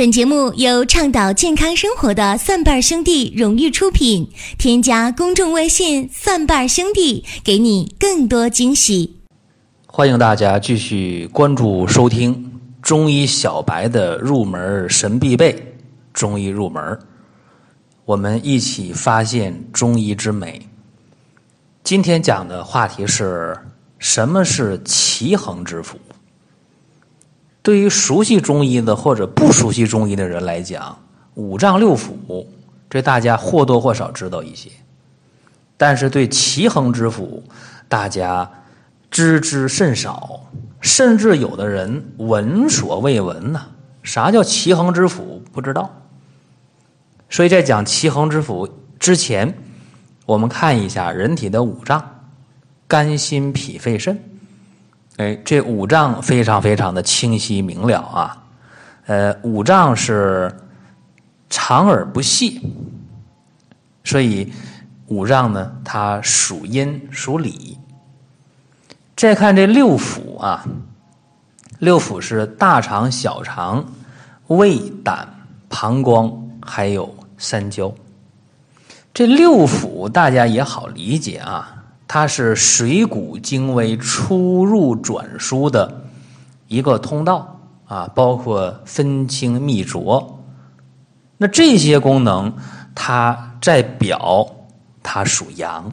本节目由倡导健康生活的蒜瓣兄弟荣誉出品。添加公众微信“蒜瓣兄弟”，给你更多惊喜。欢迎大家继续关注收听中医小白的入门神必备——中医入门。我们一起发现中医之美。今天讲的话题是什么是奇恒之府？对于熟悉中医的或者不熟悉中医的人来讲，五脏六腑这大家或多或少知道一些，但是对奇恒之腑，大家知之甚少，甚至有的人闻所未闻呢。啥叫奇恒之腑？不知道。所以在讲奇恒之腑之前，我们看一下人体的五脏：肝、心、脾、肺、肾。哎，这五脏非常非常的清晰明了啊！呃，五脏是长而不细，所以五脏呢，它属阴属里。再看这六腑啊，六腑是大肠、小肠、胃、胆、膀胱，还有三焦。这六腑大家也好理解啊。它是水谷精微出入转输的一个通道啊，包括分清泌浊。那这些功能，它在表，它属阳。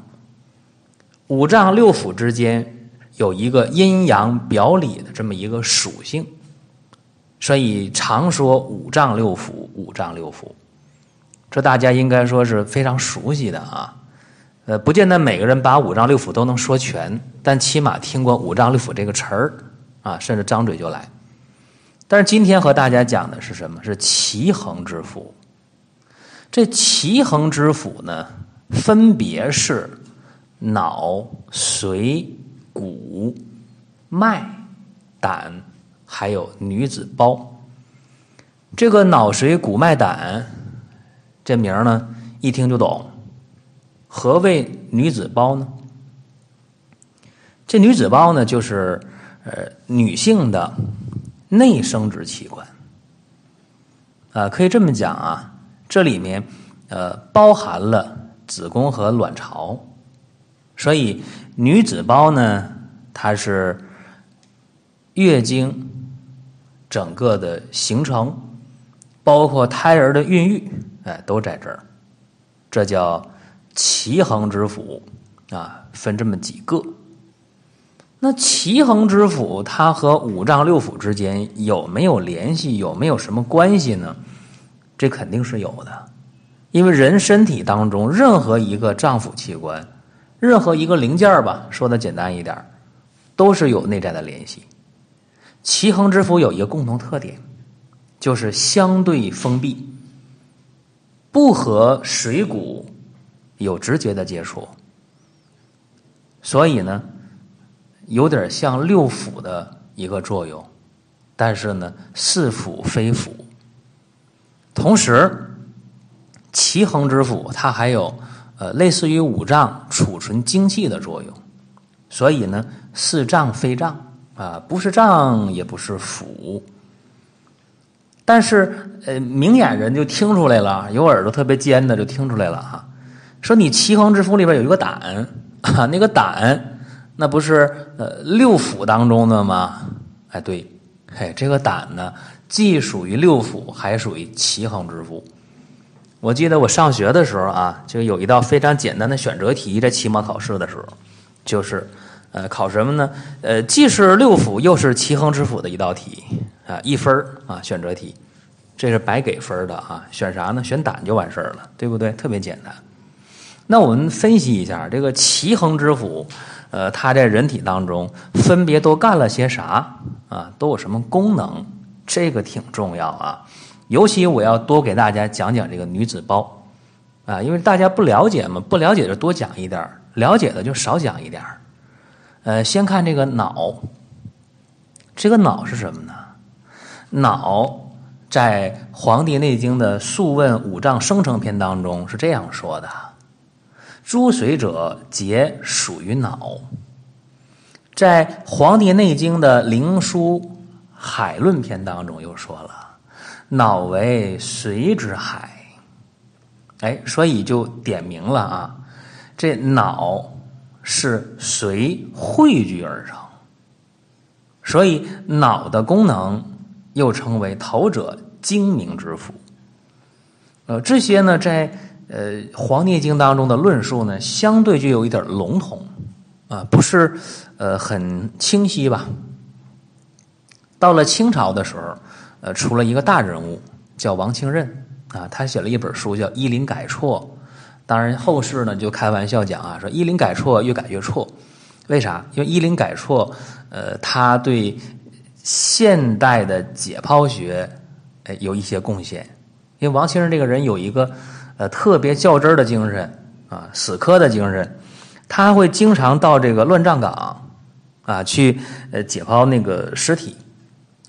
五脏六腑之间有一个阴阳表里的这么一个属性，所以常说五脏六腑，五脏六腑，这大家应该说是非常熟悉的啊。呃，不见得每个人把五脏六腑都能说全，但起码听过五脏六腑这个词儿啊，甚至张嘴就来。但是今天和大家讲的是什么？是奇恒之腑。这奇恒之腑呢，分别是脑、髓、骨、脉、胆，还有女子胞。这个脑髓骨脉胆，这名儿呢，一听就懂。何谓女子胞呢？这女子胞呢，就是呃女性的内生殖器官，啊，可以这么讲啊，这里面呃包含了子宫和卵巢，所以女子胞呢，它是月经整个的形成，包括胎儿的孕育，哎，都在这儿，这叫。奇恒之腑啊，分这么几个。那奇恒之腑，它和五脏六腑之间有没有联系？有没有什么关系呢？这肯定是有的，因为人身体当中任何一个脏腑器官，任何一个零件吧，说的简单一点，都是有内在的联系。奇恒之腑有一个共同特点，就是相对封闭，不和水谷。有直接的接触，所以呢，有点像六腑的一个作用，但是呢，似腑非腑。同时，奇恒之腑它还有呃类似于五脏储存精气的作用，所以呢，似脏非脏啊，不是脏也不是腑。但是呃，明眼人就听出来了，有耳朵特别尖的就听出来了哈。说你奇恒之腑里边有一个胆 啊，那个胆那不是呃六腑当中的吗？哎，对，嘿，这个胆呢，既属于六腑，还属于奇恒之腑。我记得我上学的时候啊，就有一道非常简单的选择题，在期末考试的时候，就是呃考什么呢？呃，既是六腑又是奇恒之腑的一道题啊，一分啊选择题，这是白给分的啊，选啥呢？选胆就完事了，对不对？特别简单。那我们分析一下这个奇恒之腑，呃，它在人体当中分别都干了些啥啊？都有什么功能？这个挺重要啊。尤其我要多给大家讲讲这个女子胞啊，因为大家不了解嘛，不了解就多讲一点了解的就少讲一点呃，先看这个脑，这个脑是什么呢？脑在《黄帝内经》的《素问五脏生成篇》当中是这样说的。诸髓者，皆属于脑。在《黄帝内经》的《灵枢·海论篇》当中又说了：“脑为髓之海。哎，所以就点明了啊，这脑是髓汇聚而成，所以脑的功能又称为头者精明之府。呃，这些呢，在呃《黄帝经》当中的论述呢，相对就有一点笼统啊，不是呃很清晰吧。到了清朝的时候，呃，出了一个大人物叫王清任。啊，他写了一本书叫《医林改错》，当然后世呢就开玩笑讲啊，说医林改错越改越错，为啥？因为医林改错，呃，他对现代的解剖学呃有一些贡献。因为王清任这个人有一个呃特别较真儿的精神啊，死磕的精神，他会经常到这个乱葬岗啊去呃解剖那个尸体，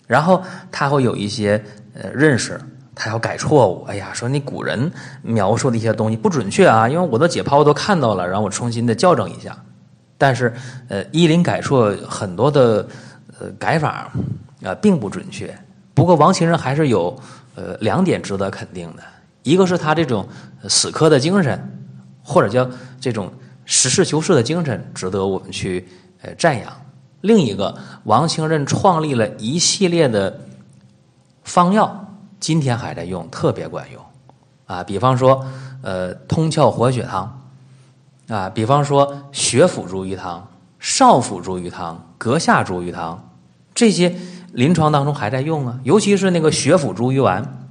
然后他会有一些呃认识。他要改错误，哎呀，说你古人描述的一些东西不准确啊，因为我的解剖都看到了，然后我重新的校正一下。但是，呃，伊林改错很多的呃改法啊，并不准确。不过，王清任还是有呃两点值得肯定的，一个是他这种死磕的精神，或者叫这种实事求是的精神，值得我们去呃赞扬。另一个，王清任创立了一系列的方药。今天还在用，特别管用，啊，比方说，呃，通窍活血汤，啊，比方说血府逐瘀汤、少府逐瘀汤、阁下逐瘀汤，这些临床当中还在用啊，尤其是那个血府逐瘀丸，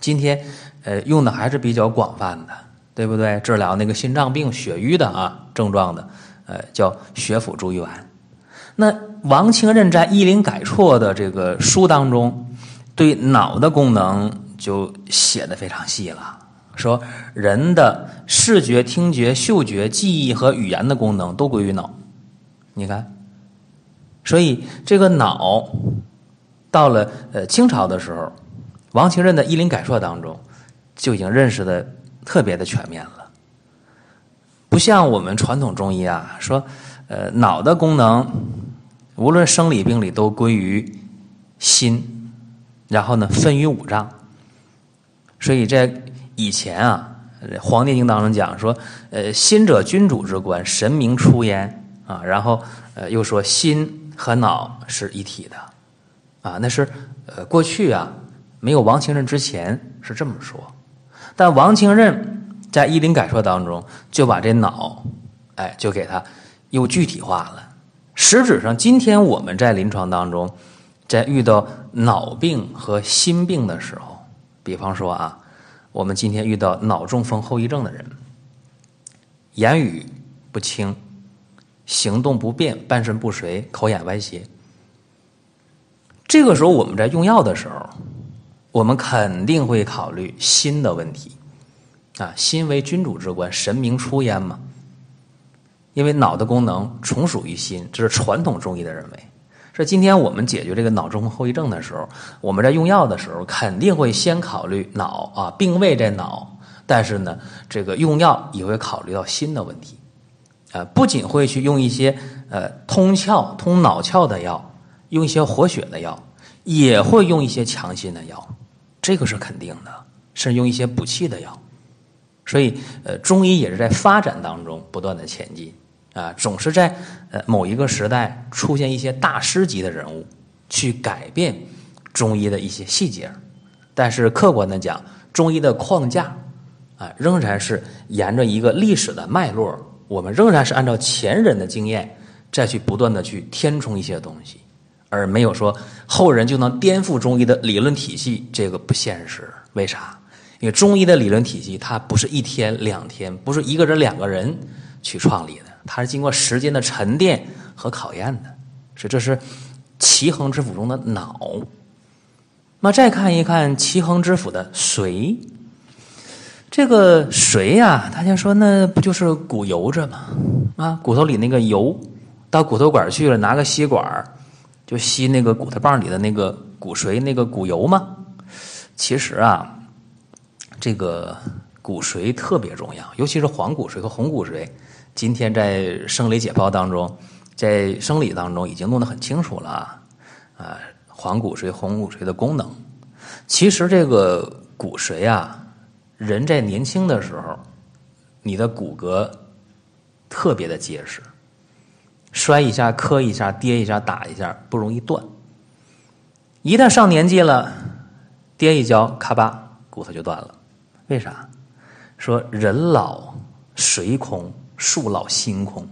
今天呃用的还是比较广泛的，对不对？治疗那个心脏病血瘀的啊症状的，呃，叫血府逐瘀丸。那王清任在《医林改错》的这个书当中。对脑的功能就写的非常细了，说人的视觉、听觉、嗅觉、记忆和语言的功能都归于脑。你看，所以这个脑到了呃清朝的时候，王清任的《医林改错》当中就已经认识的特别的全面了。不像我们传统中医啊，说呃脑的功能无论生理病理都归于心。然后呢，分于五脏。所以在以前啊，《黄帝经》当中讲说，呃，心者君主之官，神明出焉啊。然后呃，又说心和脑是一体的啊。那是呃过去啊，没有王清任之前是这么说。但王清任在《医林改说》当中就把这脑，哎，就给他又具体化了。实质上，今天我们在临床当中。在遇到脑病和心病的时候，比方说啊，我们今天遇到脑中风后遗症的人，言语不清，行动不便，半身不遂，口眼歪斜。这个时候我们在用药的时候，我们肯定会考虑心的问题啊，心为君主之官，神明出焉嘛。因为脑的功能从属于心，这是传统中医的认为。所以今天我们解决这个脑中风后遗症的时候，我们在用药的时候肯定会先考虑脑啊，病位在脑，但是呢，这个用药也会考虑到心的问题，啊，不仅会去用一些呃通窍、通脑窍的药，用一些活血的药，也会用一些强心的药，这个是肯定的，是用一些补气的药，所以呃，中医也是在发展当中不断的前进。啊，总是在呃某一个时代出现一些大师级的人物，去改变中医的一些细节，但是客观的讲，中医的框架啊仍然是沿着一个历史的脉络，我们仍然是按照前人的经验再去不断的去填充一些东西，而没有说后人就能颠覆中医的理论体系，这个不现实。为啥？因为中医的理论体系它不是一天两天，不是一个人两个人去创立的。它是经过时间的沉淀和考验的，所以这是奇恒之府中的脑。那再看一看奇恒之府的髓，这个髓呀，大家说那不就是骨油着吗？啊，骨头里那个油到骨头管去了，拿个吸管就吸那个骨头棒里的那个骨髓那个骨油吗？其实啊，这个骨髓特别重要，尤其是黄骨髓和红骨髓。今天在生理解剖当中，在生理当中已经弄得很清楚了啊，啊，黄骨髓、红骨髓的功能。其实这个骨髓啊，人在年轻的时候，你的骨骼特别的结实，摔一下、磕一下、跌一下、打一下不容易断。一旦上年纪了，跌一跤，咔吧，骨头就断了。为啥？说人老髓空，树老心空。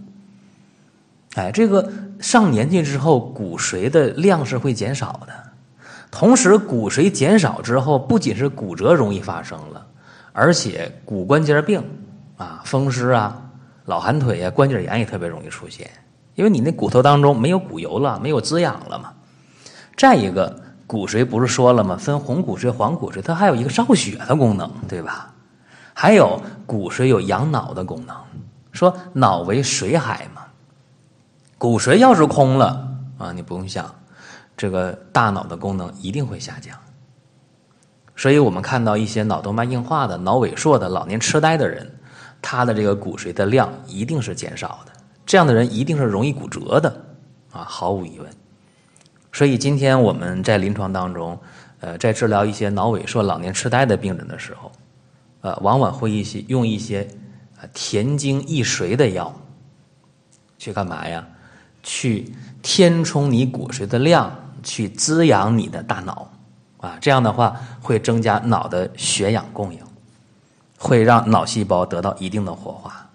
哎，这个上年纪之后，骨髓的量是会减少的。同时，骨髓减少之后，不仅是骨折容易发生了，而且骨关节病啊、风湿啊、老寒腿啊、关节炎也特别容易出现，因为你那骨头当中没有骨油了，没有滋养了嘛。再一个，骨髓不是说了吗？分红骨髓、黄骨髓，它还有一个造血的功能，对吧？还有骨髓有养脑的功能，说脑为髓海嘛。骨髓要是空了啊，你不用想，这个大脑的功能一定会下降。所以我们看到一些脑动脉硬化的、脑萎缩的、老年痴呆的人，他的这个骨髓的量一定是减少的。这样的人一定是容易骨折的啊，毫无疑问。所以今天我们在临床当中，呃，在治疗一些脑萎缩、老年痴呆的病人的时候，呃，往往会一些用一些啊填精益髓的药，去干嘛呀？去填充你骨髓的量，去滋养你的大脑，啊，这样的话会增加脑的血氧供应，会让脑细胞得到一定的活化。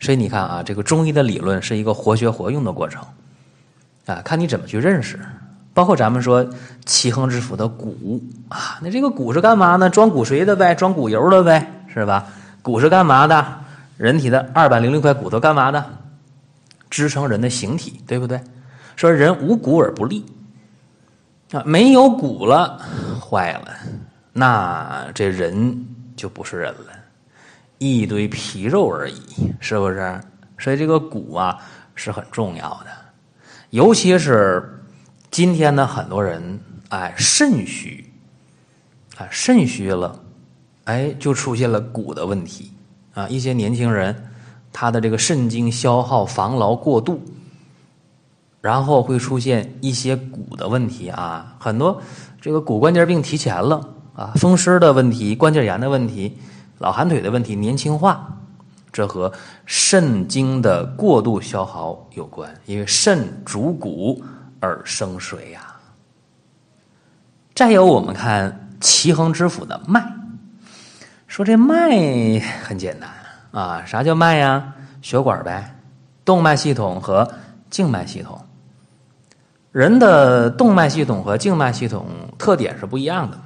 所以你看啊，这个中医的理论是一个活学活用的过程，啊，看你怎么去认识。包括咱们说奇恒之府的骨啊，那这个骨是干嘛呢？装骨髓的呗，装骨油的呗，是吧？骨是干嘛的？人体的二百零六块骨头干嘛的？支撑人的形体，对不对？说人无骨而不立啊，没有骨了，坏了，那这人就不是人了，一堆皮肉而已，是不是？所以这个骨啊是很重要的，尤其是今天的很多人，哎，肾虚，啊，肾虚了，哎，就出现了骨的问题啊，一些年轻人。他的这个肾精消耗防劳过度，然后会出现一些骨的问题啊，很多这个骨关节病提前了啊，风湿的问题、关节炎的问题、老寒腿的问题年轻化，这和肾精的过度消耗有关，因为肾主骨而生水呀。再有，我们看奇恒之府的脉，说这脉很简单。啊，啥叫脉呀？血管呗，动脉系统和静脉系统。人的动脉系统和静脉系统特点是不一样的。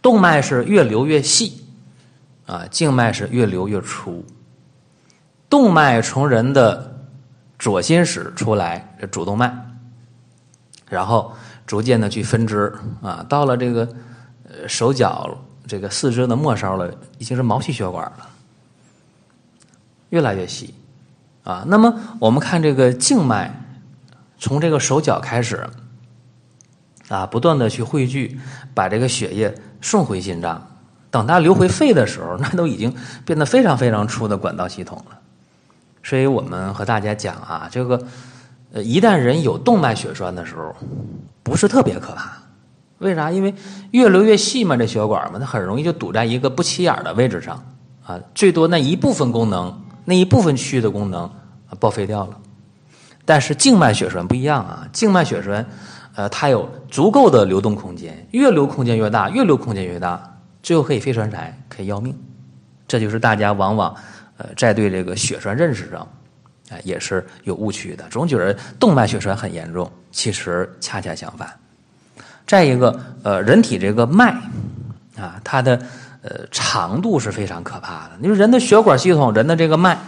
动脉是越流越细，啊，静脉是越流越粗。动脉从人的左心室出来，主动脉，然后逐渐的去分支，啊，到了这个呃手脚这个四肢的末梢了，已经是毛细血管了。越来越细，啊，那么我们看这个静脉，从这个手脚开始，啊，不断的去汇聚，把这个血液送回心脏，等它流回肺的时候，那都已经变得非常非常粗的管道系统了。所以我们和大家讲啊，这个，呃，一旦人有动脉血栓的时候，不是特别可怕，为啥？因为越流越细嘛，这血管嘛，它很容易就堵在一个不起眼的位置上，啊，最多那一部分功能。那一部分区域的功能报废掉了，但是静脉血栓不一样啊，静脉血栓，呃，它有足够的流动空间，越流空间越大，越流空间越大，最后可以肺栓塞，可以要命。这就是大家往往呃在对这个血栓认识上，哎，也是有误区的，总觉得动脉血栓很严重，其实恰恰相反。再一个，呃，人体这个脉啊，它的。呃，长度是非常可怕的。你说人的血管系统，人的这个脉，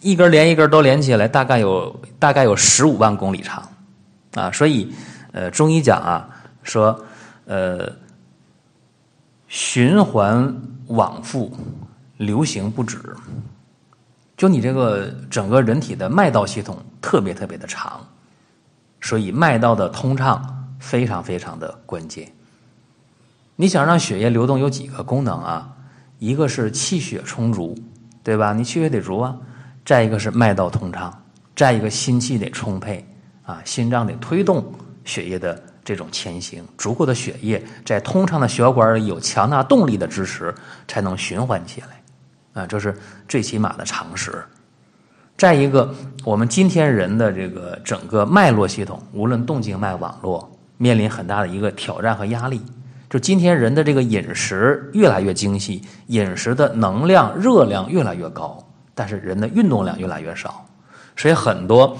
一根连一根都连起来，大概有大概有十五万公里长，啊，所以，呃，中医讲啊，说，呃，循环往复，流行不止，就你这个整个人体的脉道系统特别特别的长，所以脉道的通畅非常非常的关键。你想让血液流动有几个功能啊？一个是气血充足，对吧？你气血得足啊。再一个是脉道通畅，再一个心气得充沛啊，心脏得推动血液的这种前行，足够的血液在通畅的血管里有强大动力的支持，才能循环起来，啊，这是最起码的常识。再一个，我们今天人的这个整个脉络系统，无论动静脉网络，面临很大的一个挑战和压力。就今天人的这个饮食越来越精细，饮食的能量、热量越来越高，但是人的运动量越来越少，所以很多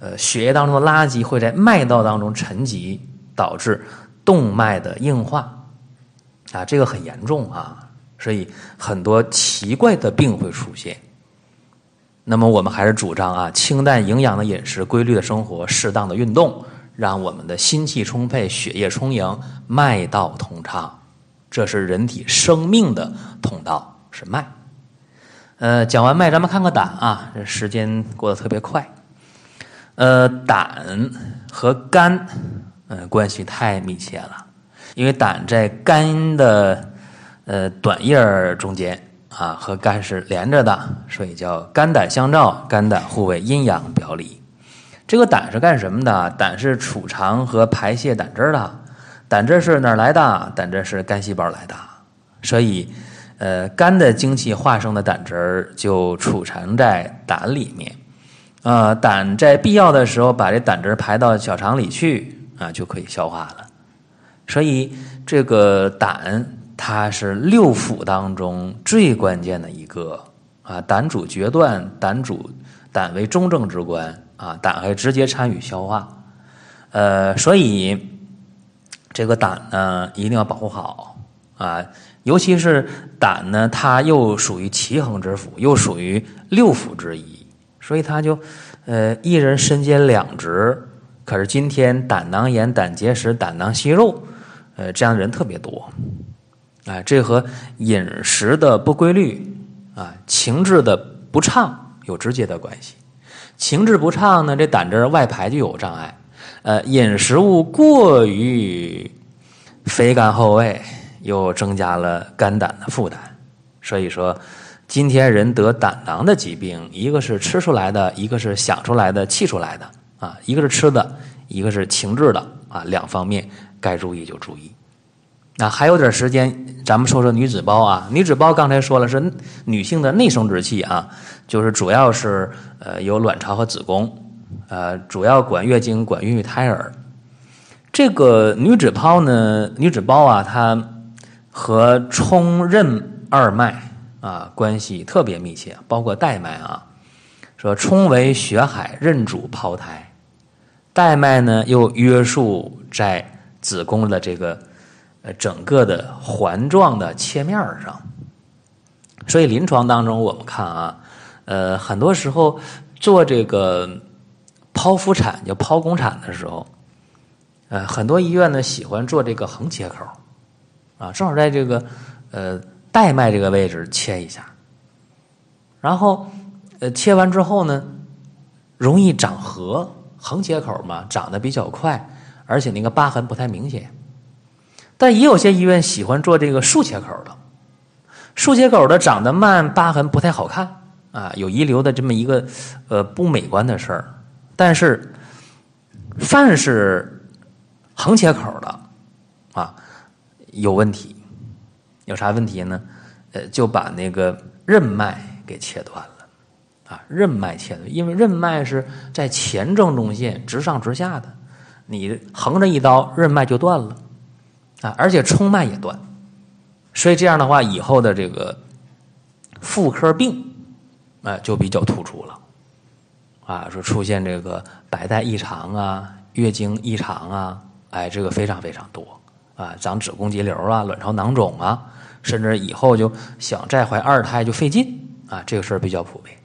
呃血液当中的垃圾会在脉道当中沉积，导致动脉的硬化，啊，这个很严重啊，所以很多奇怪的病会出现。那么我们还是主张啊，清淡营养的饮食、规律的生活、适当的运动。让我们的心气充沛，血液充盈，脉道通畅，这是人体生命的通道，是脉。呃，讲完脉，咱们看看胆啊，这时间过得特别快。呃，胆和肝，呃，关系太密切了，因为胆在肝的呃短叶儿中间啊，和肝是连着的，所以叫肝胆相照，肝胆互为阴阳表里。这个胆是干什么的？胆是储藏和排泄胆汁的。胆汁是哪儿来的？胆汁是肝细胞来的。所以，呃，肝的精气化生的胆汁就储藏在胆里面。啊，胆在必要的时候把这胆汁排到小肠里去啊，就可以消化了。所以，这个胆它是六腑当中最关键的一个啊，胆主决断，胆主胆为中正之官。啊，胆还直接参与消化，呃，所以这个胆呢一定要保护好啊，尤其是胆呢，它又属于奇恒之腑，又属于六腑之一，所以它就呃一人身兼两职。可是今天胆囊炎、胆结石、胆囊息肉，呃，这样的人特别多，啊，这和饮食的不规律啊、情志的不畅有直接的关系。情志不畅呢，这胆汁外排就有障碍。呃，饮食物过于肥甘厚味，又增加了肝胆的负担。所以说，今天人得胆囊的疾病，一个是吃出来的，一个是想出来的、气出来的啊，一个是吃的，一个是情志的啊，两方面该注意就注意。那还有点时间，咱们说说女子包啊。女子包刚才说了是女性的内生殖器啊，就是主要是呃有卵巢和子宫，呃主要管月经、管孕育胎儿。这个女子包呢，女子包啊，它和冲任二脉啊关系特别密切，包括带脉啊。说冲为血海，任主胞胎，带脉呢又约束在子宫的这个。呃，整个的环状的切面上，所以临床当中我们看啊，呃，很多时候做这个剖腹产就剖宫产的时候，呃，很多医院呢喜欢做这个横切口，啊，正好在这个呃带脉这个位置切一下，然后呃切完之后呢，容易长合，横切口嘛，长得比较快，而且那个疤痕不太明显。但也有些医院喜欢做这个竖切口的，竖切口的长得慢，疤痕不太好看啊，有遗留的这么一个呃不美观的事儿。但是，凡是横切口的啊，有问题，有啥问题呢？呃，就把那个任脉给切断了啊，任脉切断，因为任脉是在前正中线直上直下的，你横着一刀，任脉就断了。啊，而且冲脉也断，所以这样的话，以后的这个妇科病，哎，就比较突出了。啊，说出现这个白带异常啊，月经异常啊，哎，这个非常非常多啊，长子宫肌瘤啊，卵巢囊肿啊，甚至以后就想再怀二胎就费劲啊，这个事儿比较普遍。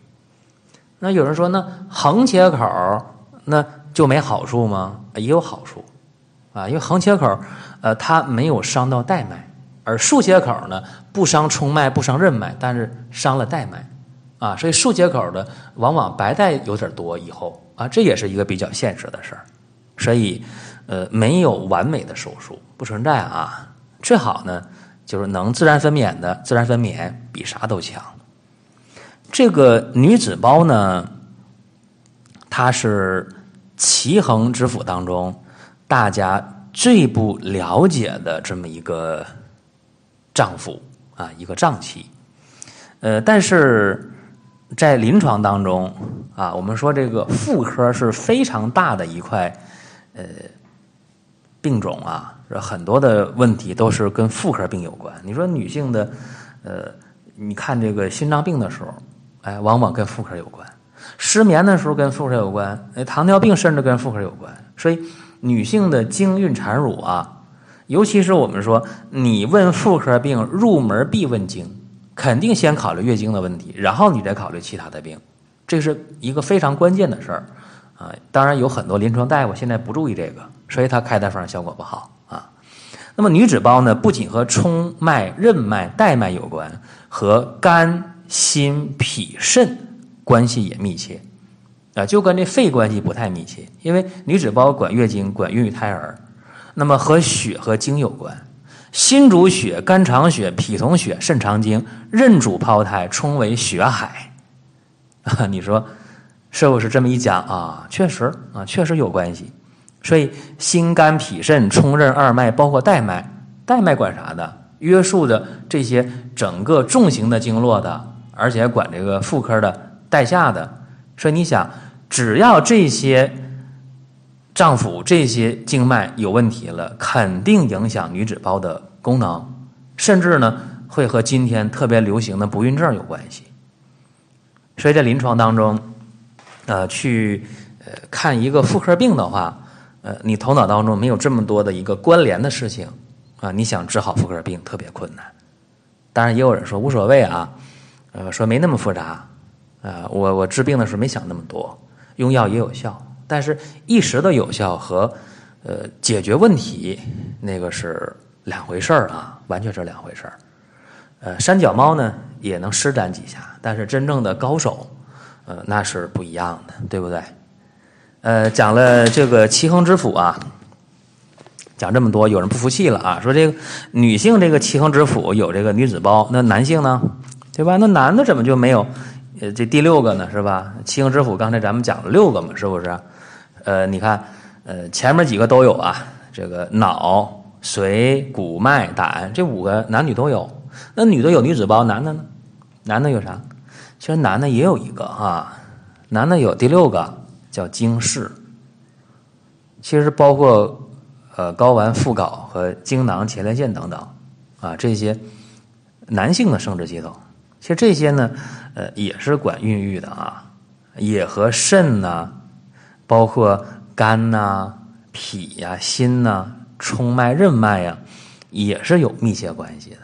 那有人说，那横切口那就没好处吗？也有好处。啊，因为横切口，呃，它没有伤到带脉，而竖切口呢，不伤冲脉，不伤任脉，但是伤了带脉，啊，所以竖切口的往往白带有点多，以后啊，这也是一个比较现实的事儿，所以，呃，没有完美的手术，不存在啊，最好呢就是能自然分娩的，自然分娩比啥都强。这个女子包呢，它是奇恒之腑当中。大家最不了解的这么一个脏腑啊，一个脏器。呃，但是在临床当中啊，我们说这个妇科是非常大的一块呃病种啊，很多的问题都是跟妇科病有关。你说女性的呃，你看这个心脏病的时候，哎，往往跟妇科有关；失眠的时候跟妇科有关，哎，糖尿病甚至跟妇科有关。所以。女性的经孕产乳啊，尤其是我们说，你问妇科病入门必问经，肯定先考虑月经的问题，然后你再考虑其他的病，这是一个非常关键的事儿啊。当然有很多临床大夫现在不注意这个，所以他开的方效果不好啊。那么女子包呢，不仅和冲脉、任脉、带脉有关，和肝、心、脾、肾关系也密切。啊，就跟这肺关系不太密切，因为女子包管月经，管孕育胎儿，那么和血和精有关。心主血，肝藏血，脾统血，肾藏精，任主胞胎，冲为血海。啊，你说是不是这么一讲啊？确实啊，确实有关系。所以心肝脾肾冲任二脉，包括带脉，带脉管啥的？约束的这些整个重型的经络的，而且管这个妇科的带下的。所以你想，只要这些脏腑、这些经脉有问题了，肯定影响女子包的功能，甚至呢会和今天特别流行的不孕症有关系。所以在临床当中，呃，去呃看一个妇科病的话，呃，你头脑当中没有这么多的一个关联的事情啊，你想治好妇科病特别困难。当然，也有人说无所谓啊，呃，说没那么复杂。啊，我我治病的时候没想那么多，用药也有效，但是一时的有效和呃解决问题那个是两回事儿啊，完全是两回事儿。呃，三脚猫呢也能施展几下，但是真正的高手，呃，那是不一样的，对不对？呃，讲了这个奇恒之府啊，讲这么多，有人不服气了啊，说这个女性这个奇恒之府有这个女子包，那男性呢，对吧？那男的怎么就没有？呃，这第六个呢，是吧？七行之府，刚才咱们讲了六个嘛，是不是？呃，你看，呃，前面几个都有啊，这个脑、髓、骨、脉、胆，这五个男女都有。那女的有女子包，男的呢？男的有啥？其实男的也有一个啊，男的有第六个叫精室。其实包括呃睾丸、附睾和精囊、前列腺等等啊，这些男性的生殖系统。其实这些呢，呃，也是管孕育的啊，也和肾呐，包括肝呐、脾呀、心呐、冲脉、任脉呀，也是有密切关系的。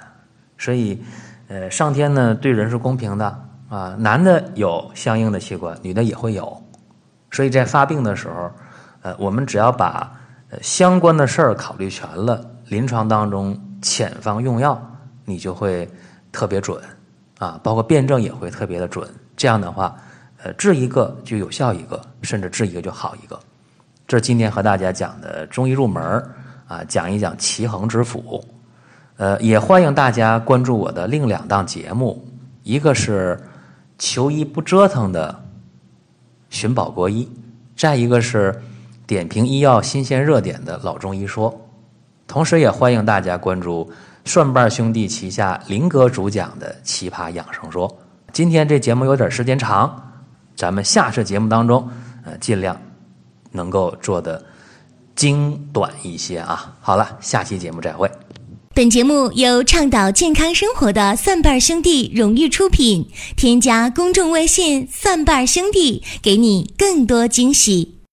所以，呃，上天呢对人是公平的啊，男的有相应的器官，女的也会有。所以在发病的时候，呃，我们只要把呃相关的事儿考虑全了，临床当中遣方用药，你就会特别准。啊，包括辩证也会特别的准，这样的话，呃，治一个就有效一个，甚至治一个就好一个。这是今天和大家讲的中医入门啊，讲一讲奇恒之府。呃，也欢迎大家关注我的另两档节目，一个是求医不折腾的寻宝国医，再一个是点评医药新鲜热点的老中医说。同时也欢迎大家关注。蒜瓣兄弟旗下林哥主讲的奇葩养生说，今天这节目有点时间长，咱们下次节目当中，呃，尽量能够做的精短一些啊。好了，下期节目再会。本节目由倡导健康生活的蒜瓣兄弟荣誉出品，添加公众微信蒜瓣兄弟，给你更多惊喜。